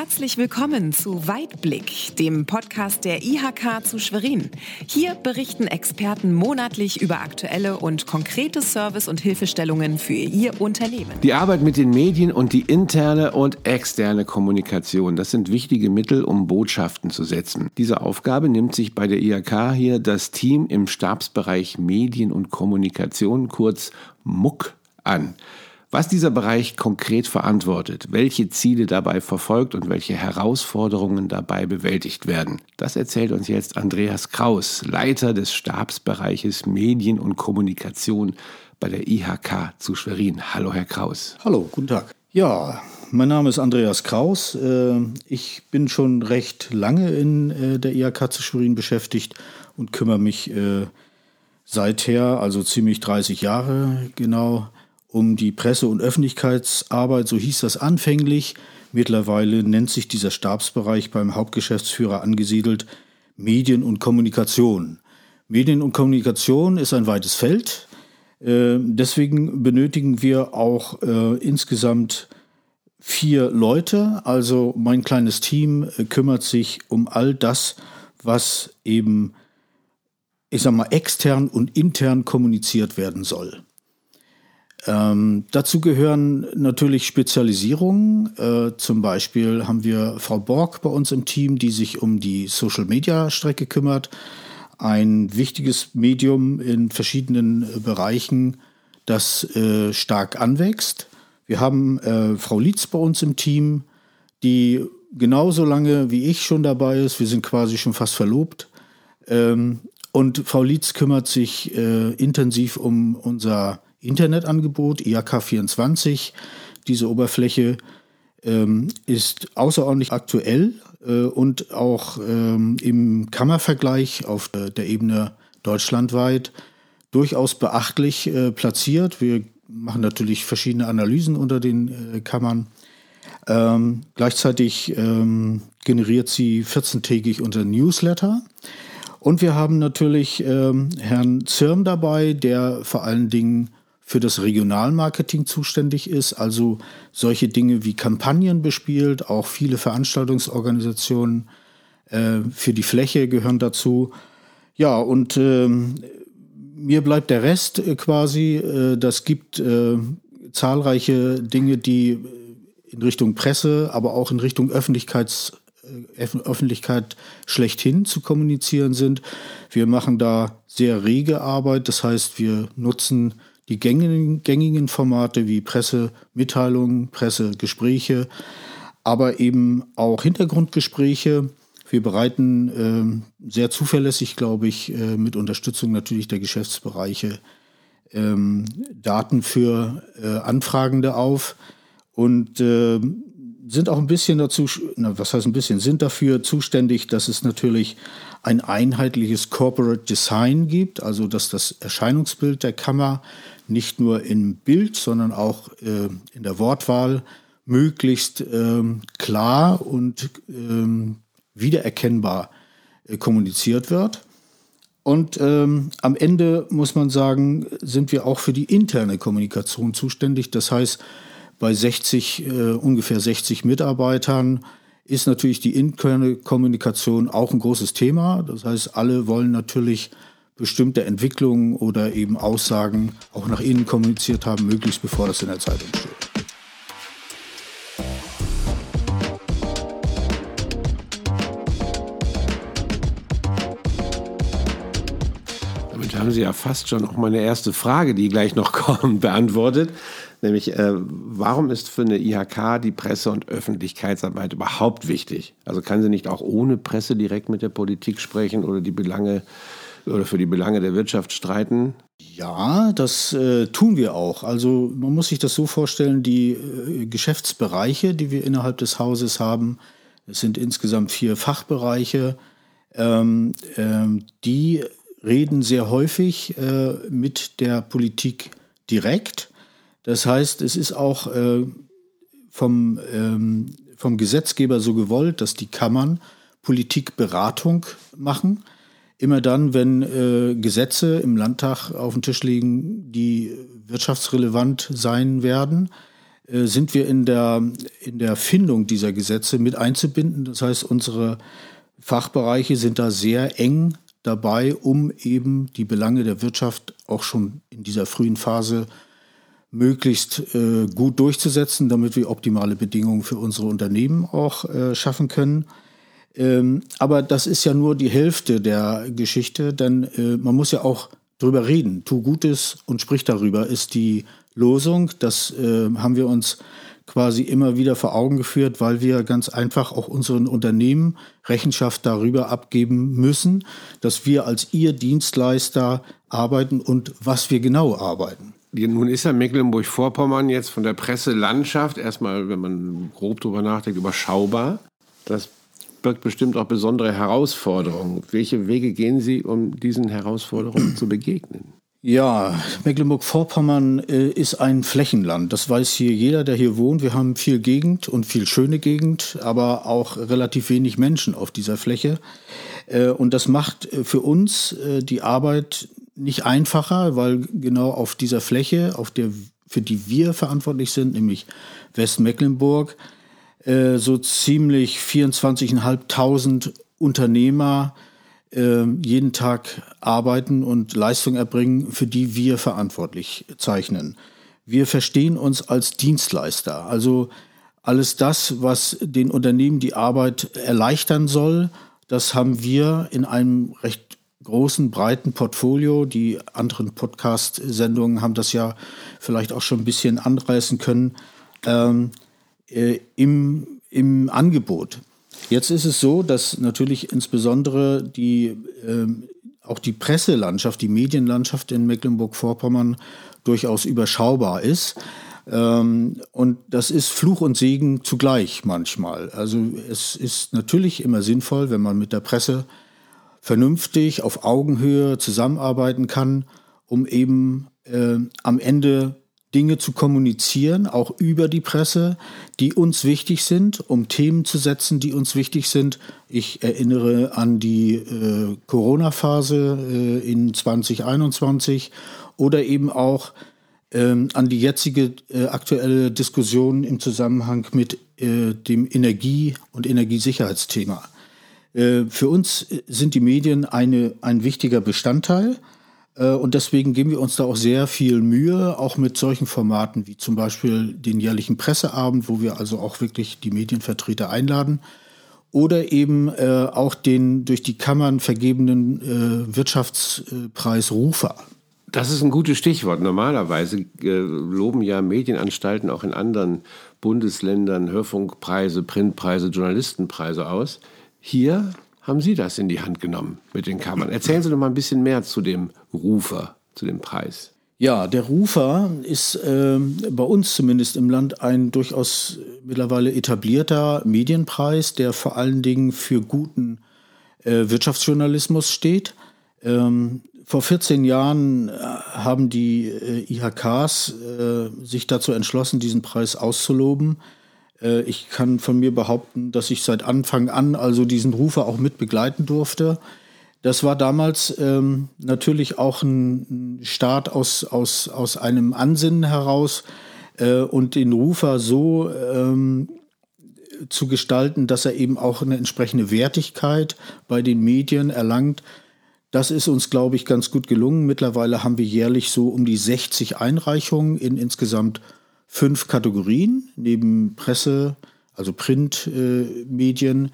Herzlich willkommen zu Weitblick, dem Podcast der IHK zu Schwerin. Hier berichten Experten monatlich über aktuelle und konkrete Service- und Hilfestellungen für ihr Unternehmen. Die Arbeit mit den Medien und die interne und externe Kommunikation, das sind wichtige Mittel, um Botschaften zu setzen. Diese Aufgabe nimmt sich bei der IHK hier das Team im Stabsbereich Medien und Kommunikation, kurz MUK, an. Was dieser Bereich konkret verantwortet, welche Ziele dabei verfolgt und welche Herausforderungen dabei bewältigt werden, das erzählt uns jetzt Andreas Kraus, Leiter des Stabsbereiches Medien und Kommunikation bei der IHK zu Schwerin. Hallo, Herr Kraus. Hallo, guten Tag. Ja, mein Name ist Andreas Kraus. Äh, ich bin schon recht lange in äh, der IHK zu Schwerin beschäftigt und kümmere mich äh, seither, also ziemlich 30 Jahre genau, um die Presse- und Öffentlichkeitsarbeit, so hieß das anfänglich. Mittlerweile nennt sich dieser Stabsbereich beim Hauptgeschäftsführer angesiedelt Medien und Kommunikation. Medien und Kommunikation ist ein weites Feld. Äh, deswegen benötigen wir auch äh, insgesamt vier Leute. Also mein kleines Team äh, kümmert sich um all das, was eben, ich sag mal, extern und intern kommuniziert werden soll. Ähm, dazu gehören natürlich Spezialisierungen. Äh, zum Beispiel haben wir Frau Borg bei uns im Team, die sich um die Social-Media-Strecke kümmert. Ein wichtiges Medium in verschiedenen äh, Bereichen, das äh, stark anwächst. Wir haben äh, Frau Lietz bei uns im Team, die genauso lange wie ich schon dabei ist. Wir sind quasi schon fast verlobt. Ähm, und Frau Lietz kümmert sich äh, intensiv um unser Internetangebot, IAK24. Diese Oberfläche ähm, ist außerordentlich aktuell äh, und auch ähm, im Kammervergleich auf äh, der Ebene deutschlandweit durchaus beachtlich äh, platziert. Wir machen natürlich verschiedene Analysen unter den äh, Kammern. Ähm, gleichzeitig ähm, generiert sie 14-tägig unser Newsletter. Und wir haben natürlich ähm, Herrn Zirm dabei, der vor allen Dingen für das Regionalmarketing zuständig ist, also solche Dinge wie Kampagnen bespielt, auch viele Veranstaltungsorganisationen äh, für die Fläche gehören dazu. Ja, und äh, mir bleibt der Rest äh, quasi. Äh, das gibt äh, zahlreiche Dinge, die in Richtung Presse, aber auch in Richtung Öffentlichkeits äh, Öffentlichkeit schlechthin zu kommunizieren sind. Wir machen da sehr rege Arbeit, das heißt, wir nutzen die gängigen, gängigen Formate wie Pressemitteilungen, Pressegespräche, aber eben auch Hintergrundgespräche. Wir bereiten äh, sehr zuverlässig, glaube ich, äh, mit Unterstützung natürlich der Geschäftsbereiche ähm, Daten für äh, Anfragende auf und äh, sind auch ein bisschen dazu, na, was heißt ein bisschen, sind dafür zuständig, dass es natürlich ein einheitliches Corporate Design gibt, also dass das Erscheinungsbild der Kammer nicht nur im Bild, sondern auch äh, in der Wortwahl möglichst ähm, klar und ähm, wiedererkennbar äh, kommuniziert wird. Und ähm, am Ende muss man sagen, sind wir auch für die interne Kommunikation zuständig. Das heißt, bei 60, äh, ungefähr 60 Mitarbeitern ist natürlich die interne Kommunikation auch ein großes Thema. Das heißt, alle wollen natürlich bestimmte Entwicklungen oder eben Aussagen auch nach innen kommuniziert haben, möglichst bevor das in der Zeitung steht. Damit haben Sie ja fast schon auch meine erste Frage, die gleich noch kommt, beantwortet. Nämlich, äh, warum ist für eine IHK die Presse- und Öffentlichkeitsarbeit überhaupt wichtig? Also kann sie nicht auch ohne Presse direkt mit der Politik sprechen oder die Belange oder für die Belange der Wirtschaft streiten? Ja, das äh, tun wir auch. Also man muss sich das so vorstellen, die äh, Geschäftsbereiche, die wir innerhalb des Hauses haben, es sind insgesamt vier Fachbereiche, ähm, ähm, die reden sehr häufig äh, mit der Politik direkt. Das heißt, es ist auch äh, vom, ähm, vom Gesetzgeber so gewollt, dass die Kammern Politikberatung machen immer dann, wenn äh, Gesetze im Landtag auf dem Tisch liegen, die wirtschaftsrelevant sein werden, äh, sind wir in der, in der Findung dieser Gesetze mit einzubinden. Das heißt, unsere Fachbereiche sind da sehr eng dabei, um eben die Belange der Wirtschaft auch schon in dieser frühen Phase möglichst äh, gut durchzusetzen, damit wir optimale Bedingungen für unsere Unternehmen auch äh, schaffen können. Ähm, aber das ist ja nur die Hälfte der Geschichte, denn äh, man muss ja auch drüber reden. Tu Gutes und sprich darüber ist die Losung. Das äh, haben wir uns quasi immer wieder vor Augen geführt, weil wir ganz einfach auch unseren Unternehmen Rechenschaft darüber abgeben müssen, dass wir als ihr Dienstleister arbeiten und was wir genau arbeiten. Nun ist ja Mecklenburg-Vorpommern jetzt von der Presselandschaft erstmal, wenn man grob drüber nachdenkt, überschaubar. Das birgt bestimmt auch besondere Herausforderungen. Welche Wege gehen Sie, um diesen Herausforderungen zu begegnen? Ja, Mecklenburg-Vorpommern äh, ist ein Flächenland. Das weiß hier jeder, der hier wohnt. Wir haben viel Gegend und viel schöne Gegend, aber auch relativ wenig Menschen auf dieser Fläche. Äh, und das macht äh, für uns äh, die Arbeit nicht einfacher, weil genau auf dieser Fläche, auf der, für die wir verantwortlich sind, nämlich Westmecklenburg, äh, so ziemlich 24.500 Unternehmer äh, jeden Tag arbeiten und Leistung erbringen, für die wir verantwortlich zeichnen. Wir verstehen uns als Dienstleister, also alles das, was den Unternehmen die Arbeit erleichtern soll, das haben wir in einem recht großen, breiten Portfolio. Die anderen Podcast-Sendungen haben das ja vielleicht auch schon ein bisschen anreißen können. Ähm, äh, im, im Angebot. Jetzt ist es so, dass natürlich insbesondere die, äh, auch die Presselandschaft, die Medienlandschaft in Mecklenburg-Vorpommern durchaus überschaubar ist. Ähm, und das ist Fluch und Segen zugleich manchmal. Also es ist natürlich immer sinnvoll, wenn man mit der Presse vernünftig auf Augenhöhe zusammenarbeiten kann, um eben äh, am Ende Dinge zu kommunizieren, auch über die Presse, die uns wichtig sind, um Themen zu setzen, die uns wichtig sind. Ich erinnere an die äh, Corona-Phase äh, in 2021 oder eben auch ähm, an die jetzige äh, aktuelle Diskussion im Zusammenhang mit äh, dem Energie- und Energiesicherheitsthema. Äh, für uns sind die Medien eine, ein wichtiger Bestandteil äh, und deswegen geben wir uns da auch sehr viel Mühe, auch mit solchen Formaten wie zum Beispiel den jährlichen Presseabend, wo wir also auch wirklich die Medienvertreter einladen. Oder eben äh, auch den durch die Kammern vergebenen äh, Wirtschaftspreis Rufer. Das ist ein gutes Stichwort. Normalerweise äh, loben ja Medienanstalten auch in anderen Bundesländern Hörfunkpreise, Printpreise, Journalistenpreise aus. Hier haben Sie das in die Hand genommen mit den Kammern. Erzählen Sie doch mal ein bisschen mehr zu dem Rufer, zu dem Preis. Ja, der Rufer ist äh, bei uns zumindest im Land ein durchaus mittlerweile etablierter Medienpreis, der vor allen Dingen für guten äh, Wirtschaftsjournalismus steht. Ähm, vor 14 Jahren äh, haben die äh, IHKs äh, sich dazu entschlossen, diesen Preis auszuloben. Äh, ich kann von mir behaupten, dass ich seit Anfang an also diesen Rufer auch mit begleiten durfte. Das war damals ähm, natürlich auch ein Start aus, aus, aus einem Ansinnen heraus äh, und den Rufer so ähm, zu gestalten, dass er eben auch eine entsprechende Wertigkeit bei den Medien erlangt. Das ist uns, glaube ich, ganz gut gelungen. Mittlerweile haben wir jährlich so um die 60 Einreichungen in insgesamt fünf Kategorien. Neben Presse, also Printmedien,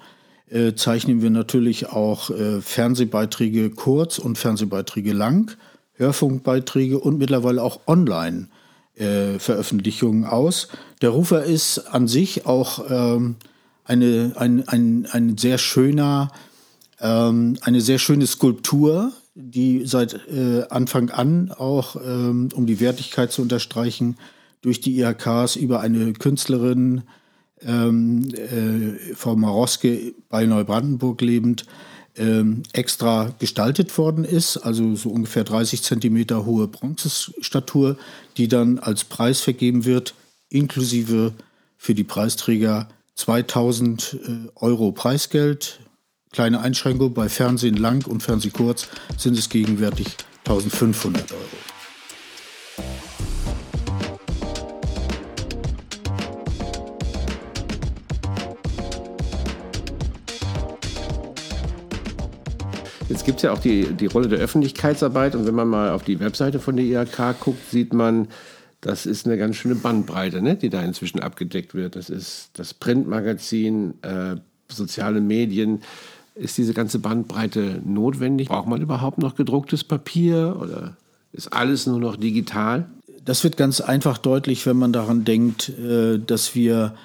äh, äh, zeichnen wir natürlich auch äh, Fernsehbeiträge kurz und Fernsehbeiträge lang, Hörfunkbeiträge und mittlerweile auch online. Äh, Veröffentlichungen aus. Der Rufer ist an sich auch ähm, eine, ein, ein, ein sehr schöner, ähm, eine sehr schöne Skulptur, die seit äh, Anfang an auch, ähm, um die Wertigkeit zu unterstreichen, durch die IHKs über eine Künstlerin, ähm, äh, Frau Maroske bei Neubrandenburg lebend, ähm, extra gestaltet worden ist, also so ungefähr 30 Zentimeter hohe Bronzestatur, die dann als Preis vergeben wird, inklusive für die Preisträger 2000 äh, Euro Preisgeld. Kleine Einschränkung bei Fernsehen lang und Fernsehen kurz sind es gegenwärtig 1500 Euro. Jetzt gibt es ja auch die, die Rolle der Öffentlichkeitsarbeit und wenn man mal auf die Webseite von der IHK guckt, sieht man, das ist eine ganz schöne Bandbreite, ne, die da inzwischen abgedeckt wird. Das ist das Printmagazin, äh, soziale Medien. Ist diese ganze Bandbreite notwendig? Braucht man überhaupt noch gedrucktes Papier oder ist alles nur noch digital? Das wird ganz einfach deutlich, wenn man daran denkt, äh, dass wir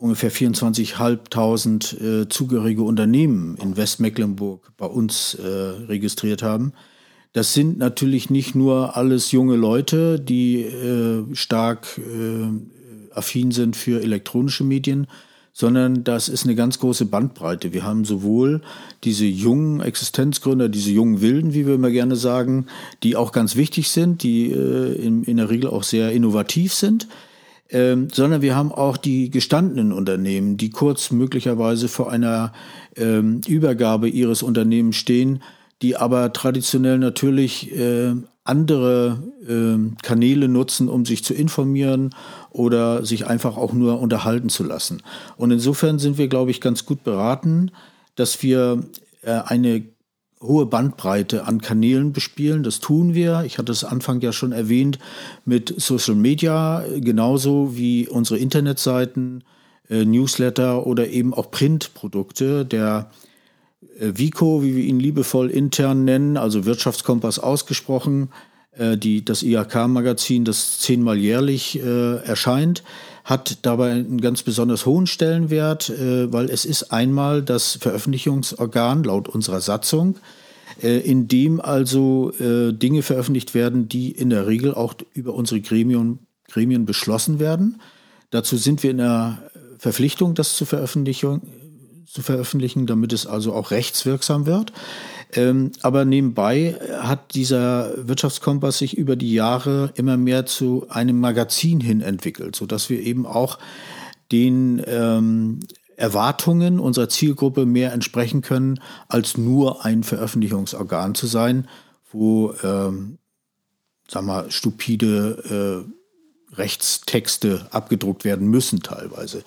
ungefähr 24.500 äh, zugehörige Unternehmen in Westmecklenburg bei uns äh, registriert haben. Das sind natürlich nicht nur alles junge Leute, die äh, stark äh, affin sind für elektronische Medien, sondern das ist eine ganz große Bandbreite. Wir haben sowohl diese jungen Existenzgründer, diese jungen Wilden, wie wir immer gerne sagen, die auch ganz wichtig sind, die äh, in, in der Regel auch sehr innovativ sind, ähm, sondern wir haben auch die gestandenen Unternehmen, die kurz möglicherweise vor einer ähm, Übergabe ihres Unternehmens stehen, die aber traditionell natürlich äh, andere äh, Kanäle nutzen, um sich zu informieren oder sich einfach auch nur unterhalten zu lassen. Und insofern sind wir, glaube ich, ganz gut beraten, dass wir äh, eine hohe Bandbreite an Kanälen bespielen. Das tun wir. Ich hatte es Anfang ja schon erwähnt mit Social Media, genauso wie unsere Internetseiten, äh, Newsletter oder eben auch Printprodukte. Der äh, Vico, wie wir ihn liebevoll intern nennen, also Wirtschaftskompass ausgesprochen, äh, die, das IHK-Magazin, das zehnmal jährlich äh, erscheint, hat dabei einen ganz besonders hohen Stellenwert, äh, weil es ist einmal das Veröffentlichungsorgan laut unserer Satzung, äh, in dem also äh, Dinge veröffentlicht werden, die in der Regel auch über unsere Gremien, Gremien beschlossen werden. Dazu sind wir in der Verpflichtung, das zu veröffentlichen, zu veröffentlichen, damit es also auch rechtswirksam wird. Ähm, aber nebenbei hat dieser Wirtschaftskompass sich über die Jahre immer mehr zu einem Magazin hin entwickelt, sodass wir eben auch den ähm, Erwartungen unserer Zielgruppe mehr entsprechen können, als nur ein Veröffentlichungsorgan zu sein, wo, ähm, sag mal, stupide äh, Rechtstexte abgedruckt werden müssen teilweise.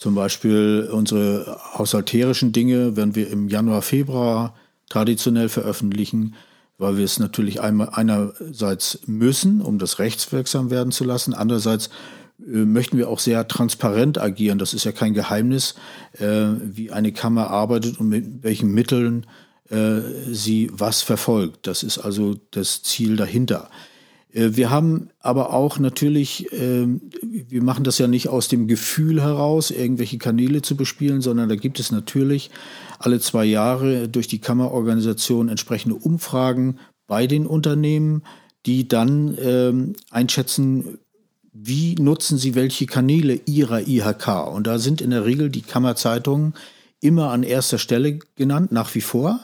Zum Beispiel unsere haushalterischen Dinge werden wir im Januar, Februar traditionell veröffentlichen, weil wir es natürlich einmal einerseits müssen, um das rechtswirksam werden zu lassen. Andererseits äh, möchten wir auch sehr transparent agieren. Das ist ja kein Geheimnis, äh, wie eine Kammer arbeitet und mit welchen Mitteln äh, sie was verfolgt. Das ist also das Ziel dahinter. Äh, wir haben aber auch natürlich, ähm, wir machen das ja nicht aus dem Gefühl heraus, irgendwelche Kanäle zu bespielen, sondern da gibt es natürlich alle zwei Jahre durch die Kammerorganisation entsprechende Umfragen bei den Unternehmen, die dann ähm, einschätzen, wie nutzen sie welche Kanäle ihrer IHK. Und da sind in der Regel die Kammerzeitungen immer an erster Stelle genannt, nach wie vor.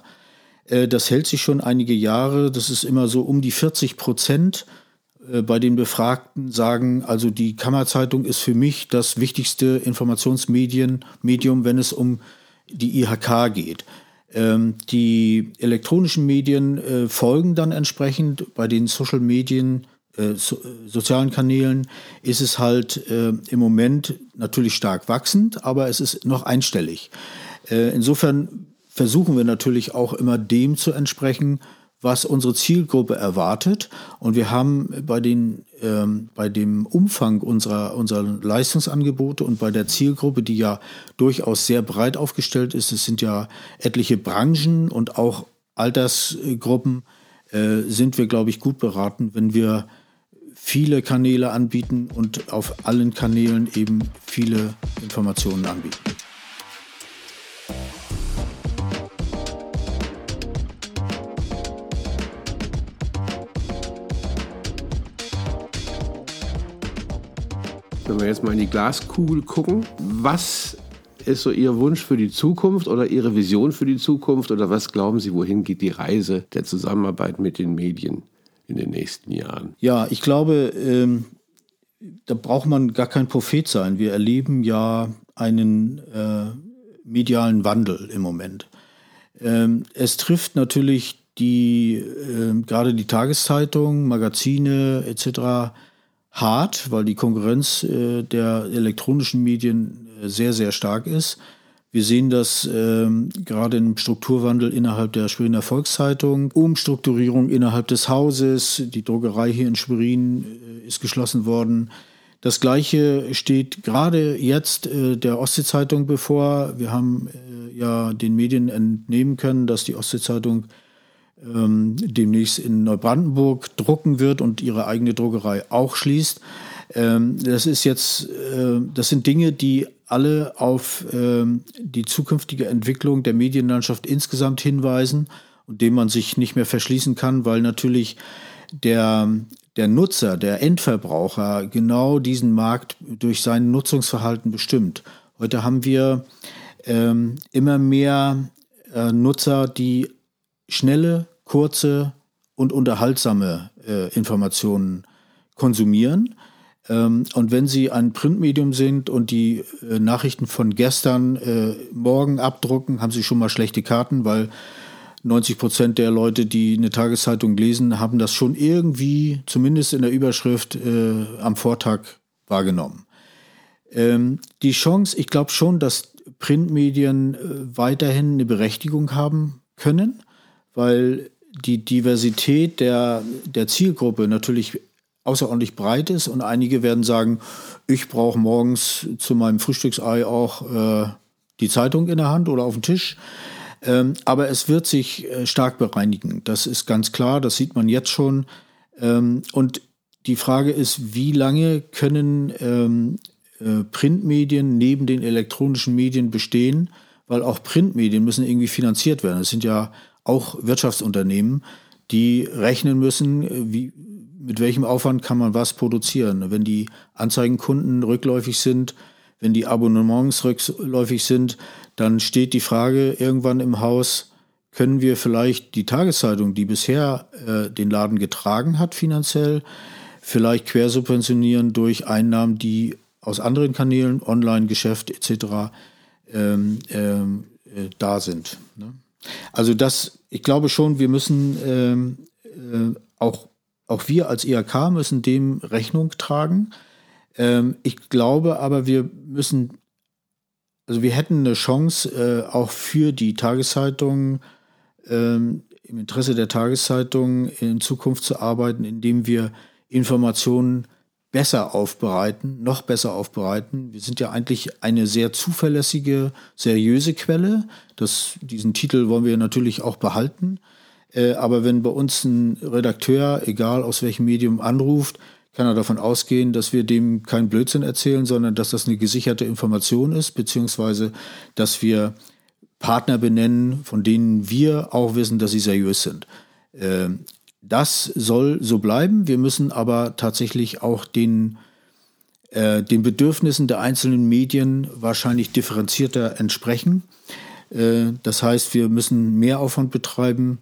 Äh, das hält sich schon einige Jahre. Das ist immer so um die 40 Prozent äh, bei den Befragten sagen, also die Kammerzeitung ist für mich das wichtigste Informationsmedium, Medium, wenn es um die IHK geht. Ähm, die elektronischen Medien äh, folgen dann entsprechend. Bei den Social Medien, sozialen Kanälen ist es halt im Moment natürlich stark wachsend, aber es ist noch einstellig. insofern versuchen wir natürlich auch immer dem zu entsprechen, was unsere Zielgruppe erwartet. Und wir haben bei, den, ähm, bei dem Umfang unserer, unserer Leistungsangebote und bei der Zielgruppe, die ja durchaus sehr breit aufgestellt ist, es sind ja etliche Branchen und auch Altersgruppen, äh, sind wir, glaube ich, gut beraten, wenn wir viele Kanäle anbieten und auf allen Kanälen eben viele Informationen anbieten. Wenn wir jetzt mal in die Glaskugel gucken, was ist so Ihr Wunsch für die Zukunft oder Ihre Vision für die Zukunft oder was glauben Sie, wohin geht die Reise der Zusammenarbeit mit den Medien in den nächsten Jahren? Ja, ich glaube, ähm, da braucht man gar kein Prophet sein. Wir erleben ja einen äh, medialen Wandel im Moment. Ähm, es trifft natürlich die, äh, gerade die Tageszeitung, Magazine etc hart, weil die Konkurrenz äh, der elektronischen Medien äh, sehr, sehr stark ist. Wir sehen das ähm, gerade im Strukturwandel innerhalb der Schweriner Volkszeitung, Umstrukturierung innerhalb des Hauses. Die Druckerei hier in Schwerin äh, ist geschlossen worden. Das Gleiche steht gerade jetzt äh, der Ostsee-Zeitung bevor. Wir haben äh, ja den Medien entnehmen können, dass die Ostsee-Zeitung ähm, demnächst in Neubrandenburg drucken wird und ihre eigene Druckerei auch schließt. Ähm, das ist jetzt, äh, das sind Dinge, die alle auf ähm, die zukünftige Entwicklung der Medienlandschaft insgesamt hinweisen und dem man sich nicht mehr verschließen kann, weil natürlich der, der Nutzer, der Endverbraucher genau diesen Markt durch sein Nutzungsverhalten bestimmt. Heute haben wir ähm, immer mehr äh, Nutzer, die schnelle, kurze und unterhaltsame äh, Informationen konsumieren. Ähm, und wenn Sie ein Printmedium sind und die äh, Nachrichten von gestern äh, morgen abdrucken, haben Sie schon mal schlechte Karten, weil 90 Prozent der Leute, die eine Tageszeitung lesen, haben das schon irgendwie, zumindest in der Überschrift, äh, am Vortag wahrgenommen. Ähm, die Chance, ich glaube schon, dass Printmedien äh, weiterhin eine Berechtigung haben können, weil die Diversität der, der Zielgruppe natürlich außerordentlich breit ist und einige werden sagen, ich brauche morgens zu meinem Frühstücksei auch äh, die Zeitung in der Hand oder auf dem Tisch. Ähm, aber es wird sich äh, stark bereinigen. Das ist ganz klar, das sieht man jetzt schon. Ähm, und die Frage ist, wie lange können ähm, äh, Printmedien neben den elektronischen Medien bestehen? Weil auch Printmedien müssen irgendwie finanziert werden. Es sind ja auch Wirtschaftsunternehmen, die rechnen müssen, wie, mit welchem Aufwand kann man was produzieren. Wenn die Anzeigenkunden rückläufig sind, wenn die Abonnements rückläufig sind, dann steht die Frage irgendwann im Haus, können wir vielleicht die Tageszeitung, die bisher äh, den Laden getragen hat finanziell, vielleicht quersubventionieren durch Einnahmen, die aus anderen Kanälen, Online-Geschäft etc. Ähm, ähm, äh, da sind. Ne? Also das, ich glaube schon, wir müssen ähm, äh, auch auch wir als IHK müssen dem Rechnung tragen. Ähm, ich glaube aber, wir müssen, also wir hätten eine Chance, äh, auch für die Tageszeitung, ähm, im Interesse der Tageszeitung in Zukunft zu arbeiten, indem wir Informationen besser aufbereiten, noch besser aufbereiten. Wir sind ja eigentlich eine sehr zuverlässige, seriöse Quelle. Das, diesen Titel wollen wir natürlich auch behalten. Äh, aber wenn bei uns ein Redakteur, egal aus welchem Medium, anruft, kann er davon ausgehen, dass wir dem keinen Blödsinn erzählen, sondern dass das eine gesicherte Information ist, beziehungsweise dass wir Partner benennen, von denen wir auch wissen, dass sie seriös sind. Ähm, das soll so bleiben. Wir müssen aber tatsächlich auch den, äh, den Bedürfnissen der einzelnen Medien wahrscheinlich differenzierter entsprechen. Äh, das heißt, wir müssen mehr Aufwand betreiben,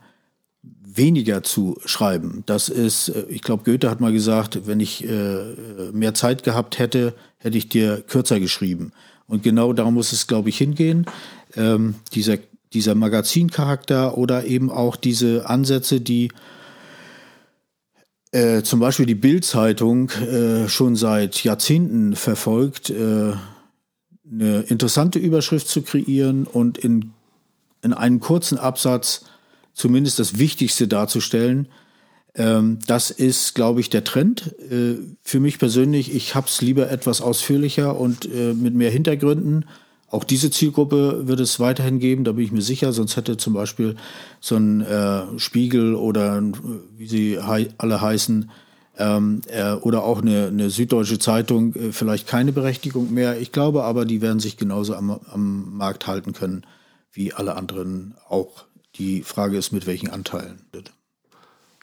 weniger zu schreiben. Das ist, äh, ich glaube, Goethe hat mal gesagt, wenn ich äh, mehr Zeit gehabt hätte, hätte ich dir kürzer geschrieben. Und genau darum muss es, glaube ich, hingehen. Ähm, dieser, dieser Magazincharakter oder eben auch diese Ansätze, die äh, zum Beispiel die Bild-Zeitung äh, schon seit Jahrzehnten verfolgt, äh, eine interessante Überschrift zu kreieren und in, in einem kurzen Absatz zumindest das Wichtigste darzustellen. Ähm, das ist, glaube ich, der Trend. Äh, für mich persönlich, ich habe es lieber etwas ausführlicher und äh, mit mehr Hintergründen. Auch diese Zielgruppe wird es weiterhin geben, da bin ich mir sicher. Sonst hätte zum Beispiel so ein äh, Spiegel oder wie sie alle heißen, ähm, äh, oder auch eine, eine süddeutsche Zeitung äh, vielleicht keine Berechtigung mehr. Ich glaube aber, die werden sich genauso am, am Markt halten können wie alle anderen auch. Die Frage ist, mit welchen Anteilen.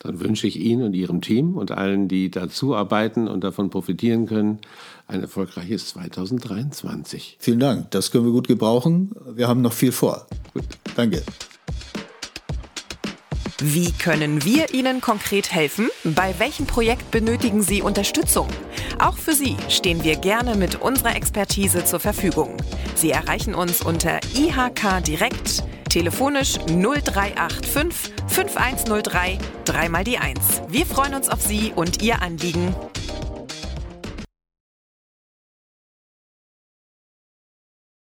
Dann wünsche ich Ihnen und Ihrem Team und allen, die dazu arbeiten und davon profitieren können, ein erfolgreiches 2023. Vielen Dank. Das können wir gut gebrauchen. Wir haben noch viel vor. Gut. Danke. Wie können wir Ihnen konkret helfen? Bei welchem Projekt benötigen Sie Unterstützung? Auch für Sie stehen wir gerne mit unserer Expertise zur Verfügung. Sie erreichen uns unter IHK Direkt Telefonisch 0385 5103 3 mal die 1. Wir freuen uns auf Sie und Ihr Anliegen.